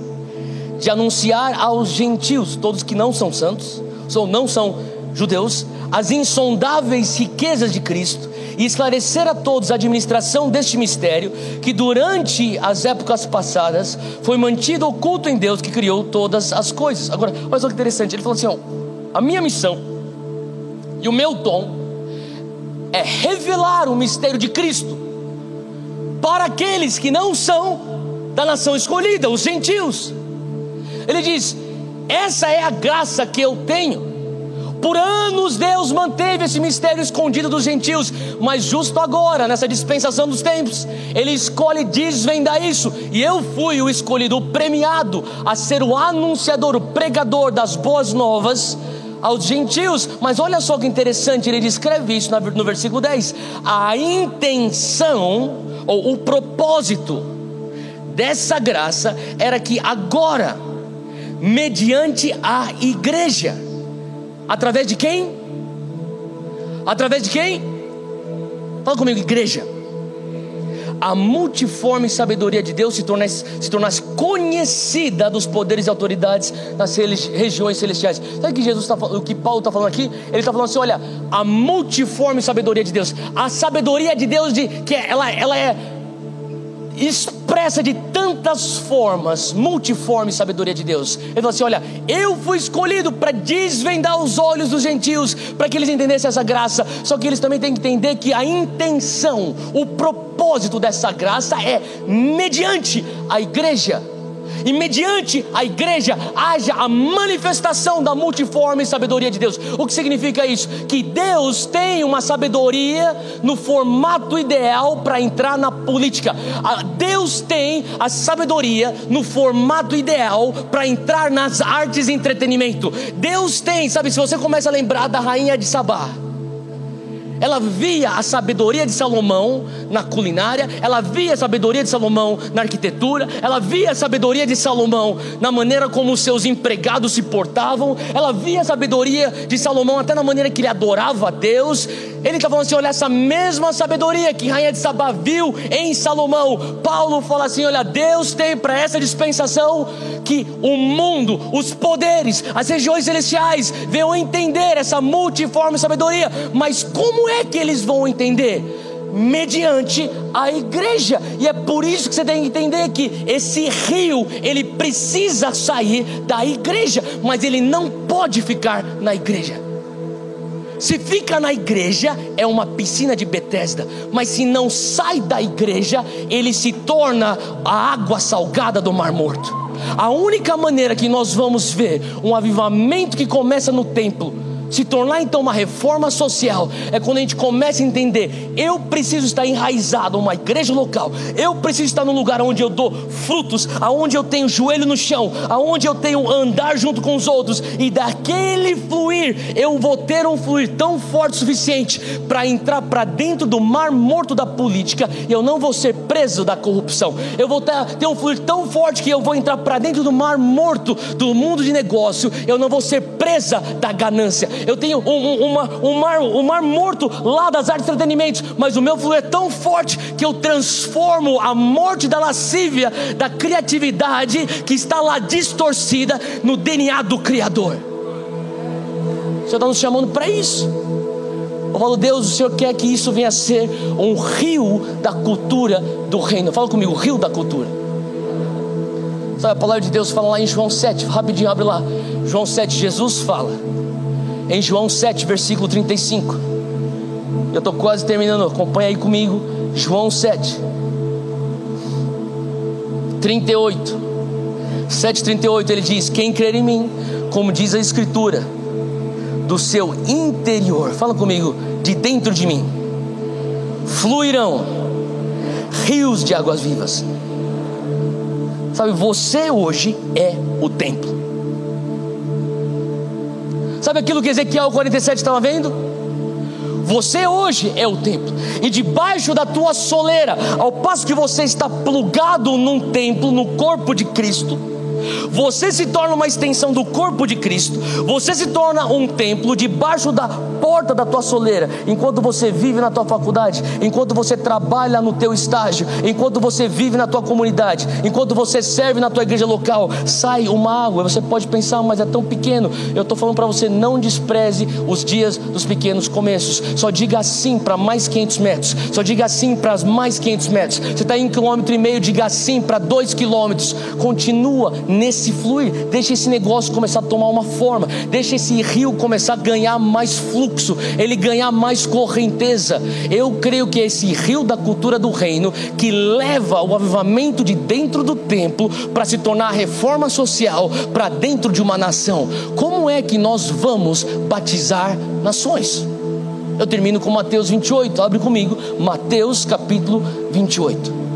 de anunciar aos gentios, todos que não são santos, ou não são judeus, as insondáveis riquezas de Cristo e esclarecer a todos a administração deste mistério que durante as épocas passadas foi mantido oculto em Deus que criou todas as coisas. Agora, olha só que interessante, ele falou assim: ó, a minha missão e o meu dom é revelar o mistério de Cristo para aqueles que não são da nação escolhida, os gentios. Ele diz: essa é a graça que eu tenho. Por anos Deus manteve esse mistério escondido dos gentios, mas justo agora, nessa dispensação dos tempos, Ele escolhe desvendar isso, e eu fui o escolhido, o premiado, a ser o anunciador, o pregador das boas novas aos gentios. Mas olha só que interessante, ele descreve isso no versículo 10: a intenção, ou o propósito dessa graça, era que agora, mediante a igreja. Através de quem? Através de quem? Fala comigo, igreja. A multiforme sabedoria de Deus se tornasse, se tornasse conhecida dos poderes e autoridades nas regiões celestiais. Sabe o que Jesus está o que Paulo está falando aqui? Ele está falando assim: olha, a multiforme sabedoria de Deus, a sabedoria de Deus de que ela, ela é expressa de tantas formas, multiforme sabedoria de Deus. Ele falou assim: Olha, eu fui escolhido para desvendar os olhos dos gentios, para que eles entendessem essa graça. Só que eles também têm que entender que a intenção, o propósito dessa graça é mediante a igreja e mediante a igreja haja a manifestação da multiforme sabedoria de Deus. O que significa isso? Que Deus tem uma sabedoria no formato ideal para entrar na política. Deus tem a sabedoria no formato ideal para entrar nas artes e entretenimento. Deus tem, sabe, se você começa a lembrar da rainha de Sabá, ela via a sabedoria de Salomão na culinária, ela via a sabedoria de Salomão na arquitetura, ela via a sabedoria de Salomão na maneira como os seus empregados se portavam, ela via a sabedoria de Salomão até na maneira que ele adorava a Deus. Ele está falando assim: olha, essa mesma sabedoria que Rainha de Sabá viu em Salomão. Paulo fala assim: olha, Deus tem para essa dispensação que o mundo, os poderes, as regiões celestiais venham entender essa multiforme sabedoria, mas como é que eles vão entender? Mediante a igreja, e é por isso que você tem que entender que esse rio ele precisa sair da igreja, mas ele não pode ficar na igreja. Se fica na igreja, é uma piscina de Betesda, mas se não sai da igreja, ele se torna a água salgada do Mar Morto. A única maneira que nós vamos ver um avivamento que começa no templo se tornar então uma reforma social é quando a gente começa a entender: eu preciso estar enraizado uma igreja local, eu preciso estar num lugar onde eu dou frutos, aonde eu tenho joelho no chão, aonde eu tenho andar junto com os outros, e daquele fluir eu vou ter um fluir tão forte o suficiente para entrar para dentro do mar morto da política e eu não vou ser preso da corrupção, eu vou ter, ter um fluir tão forte que eu vou entrar para dentro do mar morto do mundo de negócio, eu não vou ser presa da ganância eu tenho um, um, uma, um, mar, um mar morto lá das artes de entretenimento, mas o meu fluir é tão forte que eu transformo a morte da lascívia, da criatividade que está lá distorcida no DNA do Criador. O Senhor está nos chamando para isso. Eu falo, Deus, o Senhor quer que isso venha a ser um rio da cultura do reino. Fala comigo, rio da cultura. Sabe, a palavra de Deus fala lá em João 7, rapidinho, abre lá. João 7, Jesus fala em João 7, versículo 35. Eu estou quase terminando, acompanha aí comigo. João 7, 38. 7,38 ele diz: Quem crer em mim, como diz a Escritura, do seu interior, fala comigo, de dentro de mim, fluirão rios de águas vivas. Sabe, você hoje é o templo. Sabe aquilo que Ezequiel 47 estava vendo? Você hoje é o templo, e debaixo da tua soleira, ao passo que você está plugado num templo, no corpo de Cristo, você se torna uma extensão do corpo de Cristo, você se torna um templo debaixo da porta da tua soleira, enquanto você vive na tua faculdade, enquanto você trabalha no teu estágio, enquanto você vive na tua comunidade, enquanto você serve na tua igreja local, sai uma água. Você pode pensar, mas é tão pequeno. Eu estou falando para você, não despreze os dias dos pequenos começos. Só diga sim para mais 500 metros. Só diga sim para mais 500 metros. Você está em um quilômetro e meio, diga sim para dois quilômetros. Continua nesse fluir. Deixa esse negócio começar a tomar uma forma. Deixa esse rio começar a ganhar mais fluxo. Ele ganhar mais correnteza. Eu creio que é esse rio da cultura do reino que leva o avivamento de dentro do templo para se tornar reforma social para dentro de uma nação. Como é que nós vamos batizar nações? Eu termino com Mateus 28, abre comigo, Mateus capítulo 28.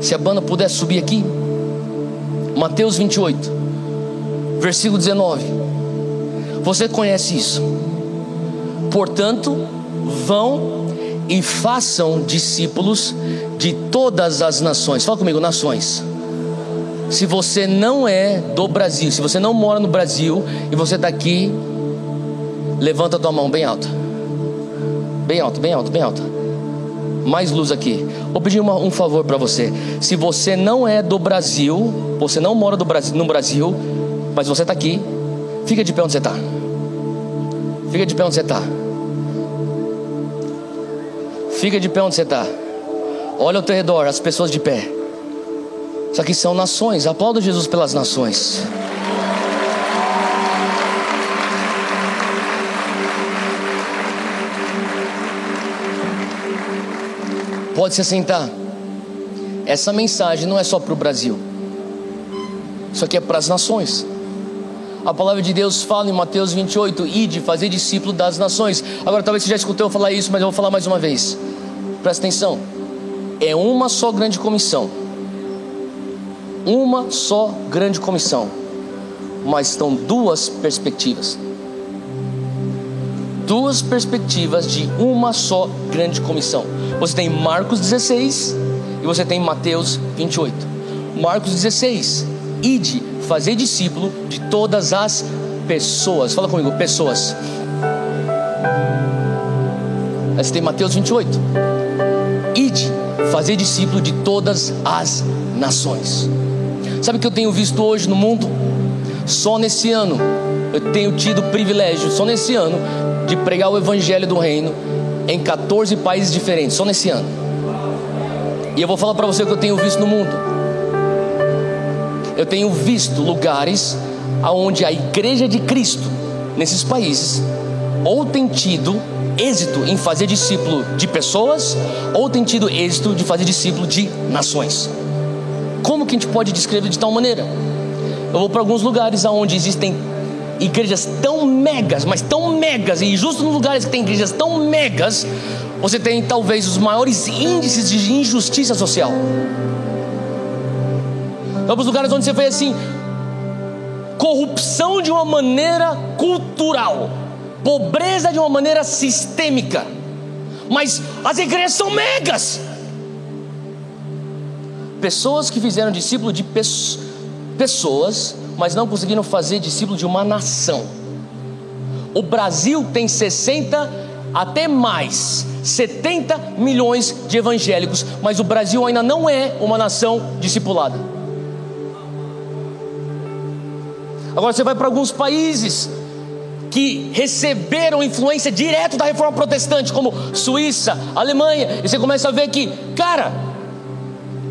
Se a banda puder subir aqui, Mateus 28, versículo 19. Você conhece isso? Portanto, vão e façam discípulos de todas as nações. Fala comigo, nações. Se você não é do Brasil, se você não mora no Brasil e você está aqui, levanta a tua mão bem alta. Bem alta, bem alta, bem alta mais luz aqui. Vou pedir uma, um favor para você. Se você não é do Brasil, você não mora Brasil, no Brasil, mas você está aqui, fica de pé onde você está. Fica de pé onde você está. Fica de pé onde você está. Olha ao teu redor, as pessoas de pé. Isso aqui são nações. Aplauda Jesus pelas nações. Pode se sentar. Essa mensagem não é só para o Brasil. Isso aqui é para as nações. A palavra de Deus fala em Mateus 28, ide, fazer discípulo das nações. Agora talvez você já escutou eu falar isso, mas eu vou falar mais uma vez. Presta atenção. É uma só grande comissão. Uma só grande comissão. Mas estão duas perspectivas. Duas perspectivas de uma só grande comissão. Você tem Marcos 16 e você tem Mateus 28. Marcos 16: Ide, fazer discípulo de todas as pessoas. Fala comigo, pessoas. Aí você tem Mateus 28. Ide, fazer discípulo de todas as nações. Sabe o que eu tenho visto hoje no mundo? Só nesse ano eu tenho tido o privilégio, só nesse ano, de pregar o evangelho do reino em 14 países diferentes, só nesse ano. E eu vou falar para você o que eu tenho visto no mundo. eu tenho visto lugares onde a igreja de Cristo, nesses países, ou tem tido êxito em fazer discípulo de pessoas, ou tem tido êxito de fazer discípulo de nações. Como que a gente pode descrever de tal maneira? Eu vou para alguns lugares onde existem igrejas tão megas, mas tão megas, e justo nos lugares que tem igrejas tão megas, você tem talvez os maiores índices de injustiça social. Vamos lugares onde você vê assim, corrupção de uma maneira cultural, pobreza de uma maneira sistêmica. Mas as igrejas são megas. Pessoas que fizeram discípulo de pessoas, mas não conseguiram fazer discípulo de uma nação. O Brasil tem 60 até mais, 70 milhões de evangélicos, mas o Brasil ainda não é uma nação discipulada. Agora você vai para alguns países que receberam influência direto da reforma protestante, como Suíça, Alemanha, e você começa a ver que, cara,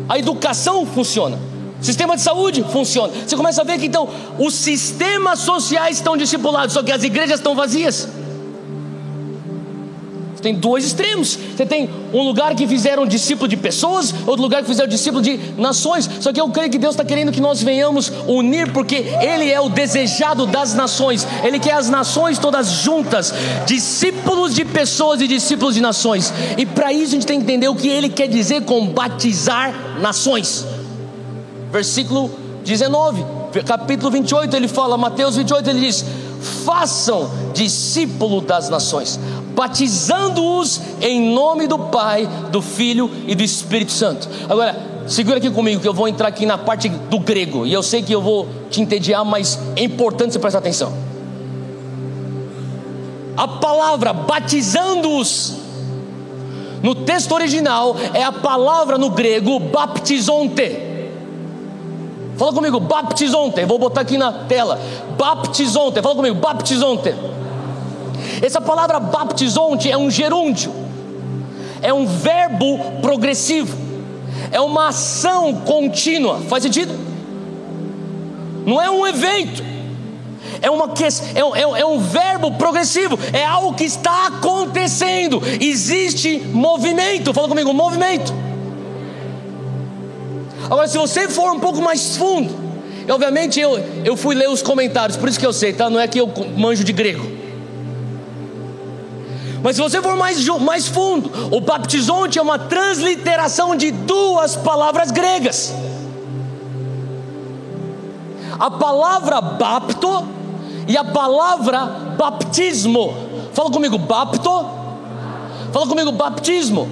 a educação funciona. Sistema de saúde funciona. Você começa a ver que então os sistemas sociais estão discipulados, só que as igrejas estão vazias. Você tem dois extremos. Você tem um lugar que fizeram discípulo de pessoas, outro lugar que fizeram discípulo de nações. Só que eu creio que Deus está querendo que nós venhamos unir, porque Ele é o desejado das nações. Ele quer as nações todas juntas, discípulos de pessoas e discípulos de nações. E para isso a gente tem que entender o que Ele quer dizer com batizar nações. Versículo 19, capítulo 28, ele fala, Mateus 28, ele diz: façam discípulo das nações batizando-os em nome do Pai, do Filho e do Espírito Santo. Agora, segura aqui comigo que eu vou entrar aqui na parte do grego, e eu sei que eu vou te entediar, mas é importante você prestar atenção. A palavra batizando-os no texto original é a palavra no grego baptizonte. Fala comigo, baptizonte. Vou botar aqui na tela. Baptizonte. Fala comigo, baptizonte. Essa palavra baptizonte é um gerúndio, é um verbo progressivo, é uma ação contínua. Faz sentido? Não é um evento, é, uma, é, é, é um verbo progressivo, é algo que está acontecendo. Existe movimento, fala comigo, movimento. Agora, se você for um pouco mais fundo, obviamente eu, eu fui ler os comentários, por isso que eu sei, tá? Não é que eu manjo de grego. Mas se você for mais, mais fundo, o baptizonte é uma transliteração de duas palavras gregas. A palavra bapto e a palavra baptismo. Fala comigo, bapto. Fala comigo, baptismo.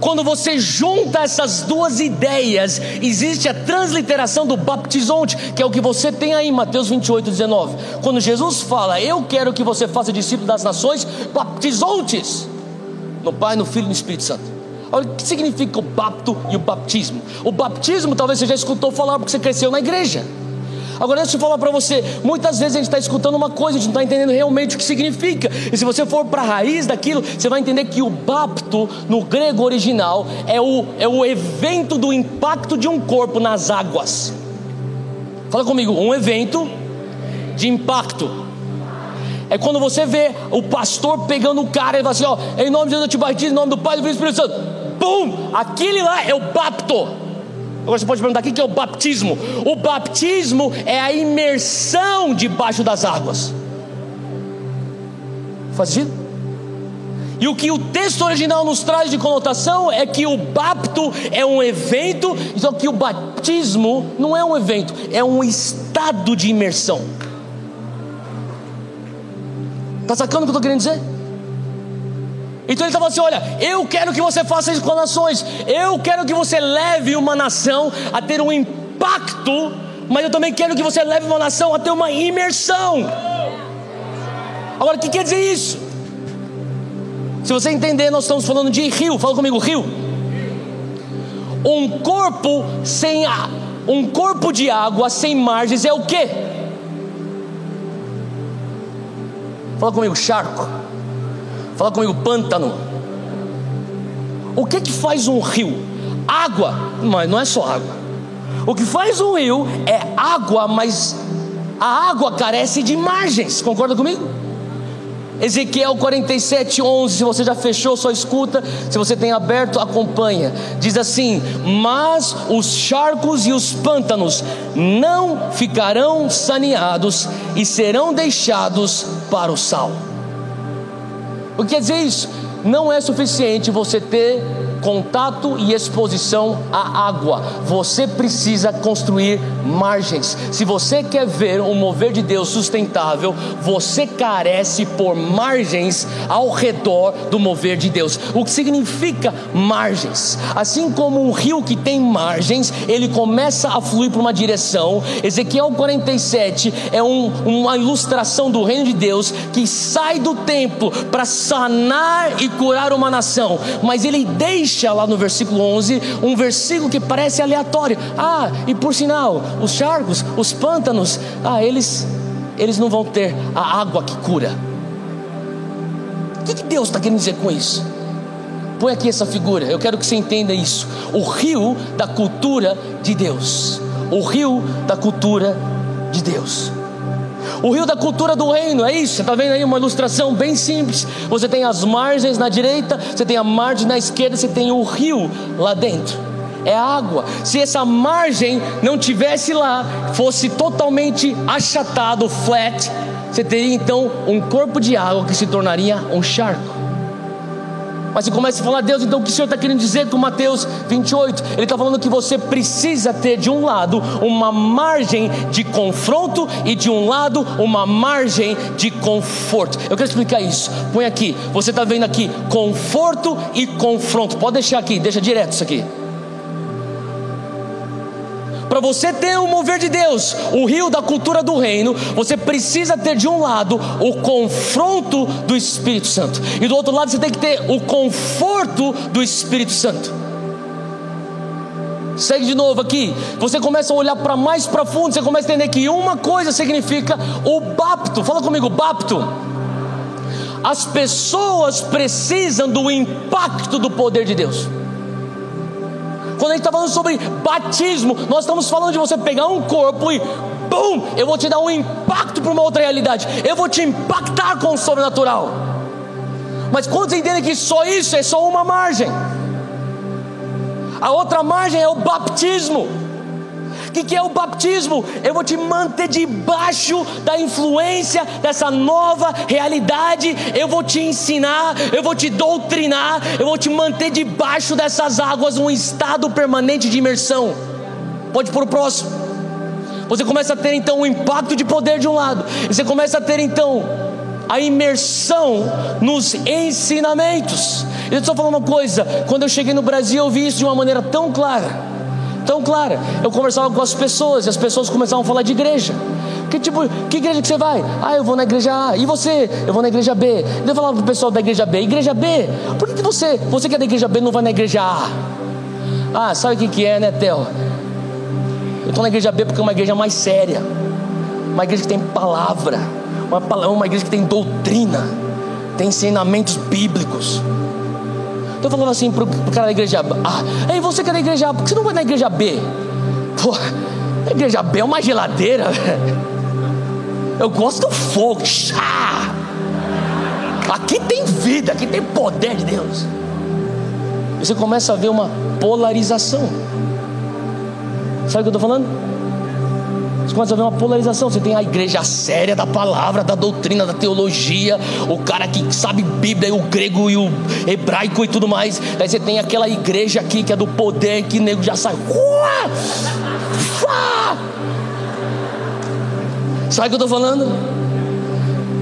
Quando você junta essas duas ideias, existe a transliteração do baptizonte, que é o que você tem aí Mateus 28, 19. Quando Jesus fala, Eu quero que você faça discípulo das nações, baptizontes, no Pai, no Filho e no Espírito Santo. Olha o que significa o bapto e o baptismo. O baptismo talvez você já escutou falar porque você cresceu na igreja. Agora, deixa eu falar para você: muitas vezes a gente está escutando uma coisa, a gente não está entendendo realmente o que significa. E se você for para a raiz daquilo, você vai entender que o bapto, no grego original, é o, é o evento do impacto de um corpo nas águas. Fala comigo: um evento de impacto. É quando você vê o pastor pegando o cara e fala assim: ó, em nome de Deus eu te batizo, em nome do Pai, do Filho e do Espírito Santo. Pum! Aquele lá é o bapto. Agora você pode perguntar: o que é o batismo? O batismo é a imersão debaixo das águas. Faz sentido? E o que o texto original nos traz de conotação é que o bapto é um evento, só que o batismo não é um evento, é um estado de imersão. Está sacando o que eu estou querendo dizer? Então ele estava assim: olha, eu quero que você faça isso com as nações, eu quero que você leve uma nação a ter um impacto, mas eu também quero que você leve uma nação a ter uma imersão. Agora, o que quer dizer isso? Se você entender, nós estamos falando de rio, fala comigo, rio. Um corpo sem a, um corpo de água sem margens é o quê? Fala comigo, charco. Fala comigo, pântano. O que que faz um rio? Água, mas não é só água. O que faz um rio é água, mas a água carece de margens. Concorda comigo? Ezequiel 47, 11. Se você já fechou, só escuta. Se você tem aberto, acompanha. Diz assim: Mas os charcos e os pântanos não ficarão saneados e serão deixados para o sal. O que quer dizer isso? Não é suficiente você ter contato e exposição à água. Você precisa construir margens. Se você quer ver um mover de Deus sustentável, você carece por margens ao redor do mover de Deus. O que significa margens? Assim como um rio que tem margens, ele começa a fluir para uma direção. Ezequiel 47 é um, uma ilustração do reino de Deus que sai do templo para sanar e curar uma nação, mas ele deixa deixa lá no versículo 11 um versículo que parece aleatório. Ah, e por sinal, os charcos, os pântanos, ah, eles, eles não vão ter a água que cura. O que, que Deus está querendo dizer com isso? Põe aqui essa figura, eu quero que você entenda isso. O rio da cultura de Deus. O rio da cultura de Deus. O rio da cultura do reino, é isso. Você está vendo aí uma ilustração bem simples. Você tem as margens na direita, você tem a margem na esquerda, você tem o rio lá dentro. É água. Se essa margem não tivesse lá, fosse totalmente achatado, flat, você teria então um corpo de água que se tornaria um charco. Mas você começa a falar, Deus, então o que o Senhor está querendo dizer com Mateus 28? Ele está falando que você precisa ter de um lado uma margem de confronto e de um lado uma margem de conforto. Eu quero explicar isso. Põe aqui, você está vendo aqui conforto e confronto. Pode deixar aqui, deixa direto isso aqui. Para você ter o mover de Deus, o rio da cultura do reino, você precisa ter de um lado o confronto do Espírito Santo, e do outro lado você tem que ter o conforto do Espírito Santo. Segue de novo aqui. Você começa a olhar para mais profundo, você começa a entender que uma coisa significa o bapto. Fala comigo, bapto. As pessoas precisam do impacto do poder de Deus. Quando a gente está falando sobre batismo, nós estamos falando de você pegar um corpo e bum, eu vou te dar um impacto para uma outra realidade. Eu vou te impactar com o sobrenatural. Mas quando você entende que só isso é só uma margem, a outra margem é o batismo. Que, que é o batismo? Eu vou te manter debaixo da influência dessa nova realidade. Eu vou te ensinar, eu vou te doutrinar, eu vou te manter debaixo dessas águas, um estado permanente de imersão. Pode pôr o próximo. Você começa a ter então o impacto de poder de um lado, e você começa a ter então a imersão nos ensinamentos. Eu estou falando uma coisa: quando eu cheguei no Brasil, eu vi isso de uma maneira tão clara tão clara. Eu conversava com as pessoas e as pessoas começavam a falar de igreja. Que tipo, que igreja que você vai? Ah, eu vou na igreja A. E você? Eu vou na igreja B. Eu falava pro pessoal da igreja B, igreja B, por que, você, você que é da igreja B, não vai na igreja A? Ah, sabe o que, que é, né, Theo? Eu estou na igreja B porque é uma igreja mais séria, uma igreja que tem palavra, uma, uma igreja que tem doutrina, tem ensinamentos bíblicos. Então eu falava assim pro, pro cara da igreja A, ei, você que é da igreja A, por que você não vai na igreja B? Pô, a igreja B é uma geladeira. Eu gosto do fogo. Chá. Aqui tem vida, aqui tem poder de Deus. Você começa a ver uma polarização. Sabe o que eu estou falando? Você começa a ver uma polarização. Você tem a igreja séria da palavra, da doutrina, da teologia, o cara que sabe Bíblia, o grego e o hebraico e tudo mais. Daí você tem aquela igreja aqui que é do poder, que nego já sai. Sabe o que eu estou falando?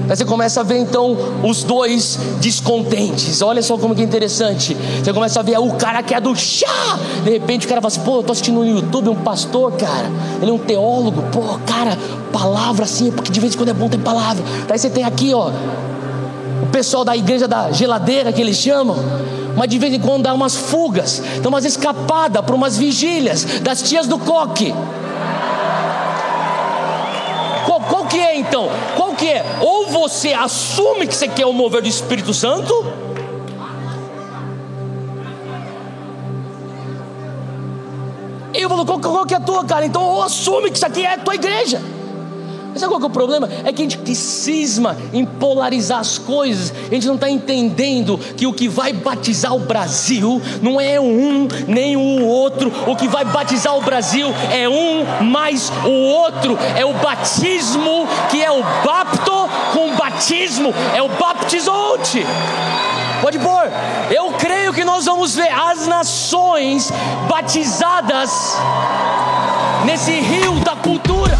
Aí você começa a ver então os dois descontentes. Olha só como que é interessante. Você começa a ver o cara que é do chá. De repente o cara fala assim: pô, eu tô assistindo no YouTube um pastor, cara. Ele é um teólogo. Pô, cara, palavra assim, porque de vez em quando é bom ter palavra. Daí você tem aqui, ó, o pessoal da igreja da geladeira que eles chamam. Mas de vez em quando dá umas fugas, dá umas escapadas para umas vigílias das tias do coque. Que é então? Qual que é? Ou você assume que você quer o mover do Espírito Santo, eu falo, qual, qual que é a tua, cara? Então assume que isso aqui é a tua igreja. Mas sabe qual que é o problema? É que a gente cisma em polarizar as coisas. A gente não está entendendo que o que vai batizar o Brasil não é um nem o outro. O que vai batizar o Brasil é um mais o outro. É o batismo que é o bapto com batismo. É o baptizonte. Pode pôr. Eu creio que nós vamos ver as nações batizadas nesse rio da cultura.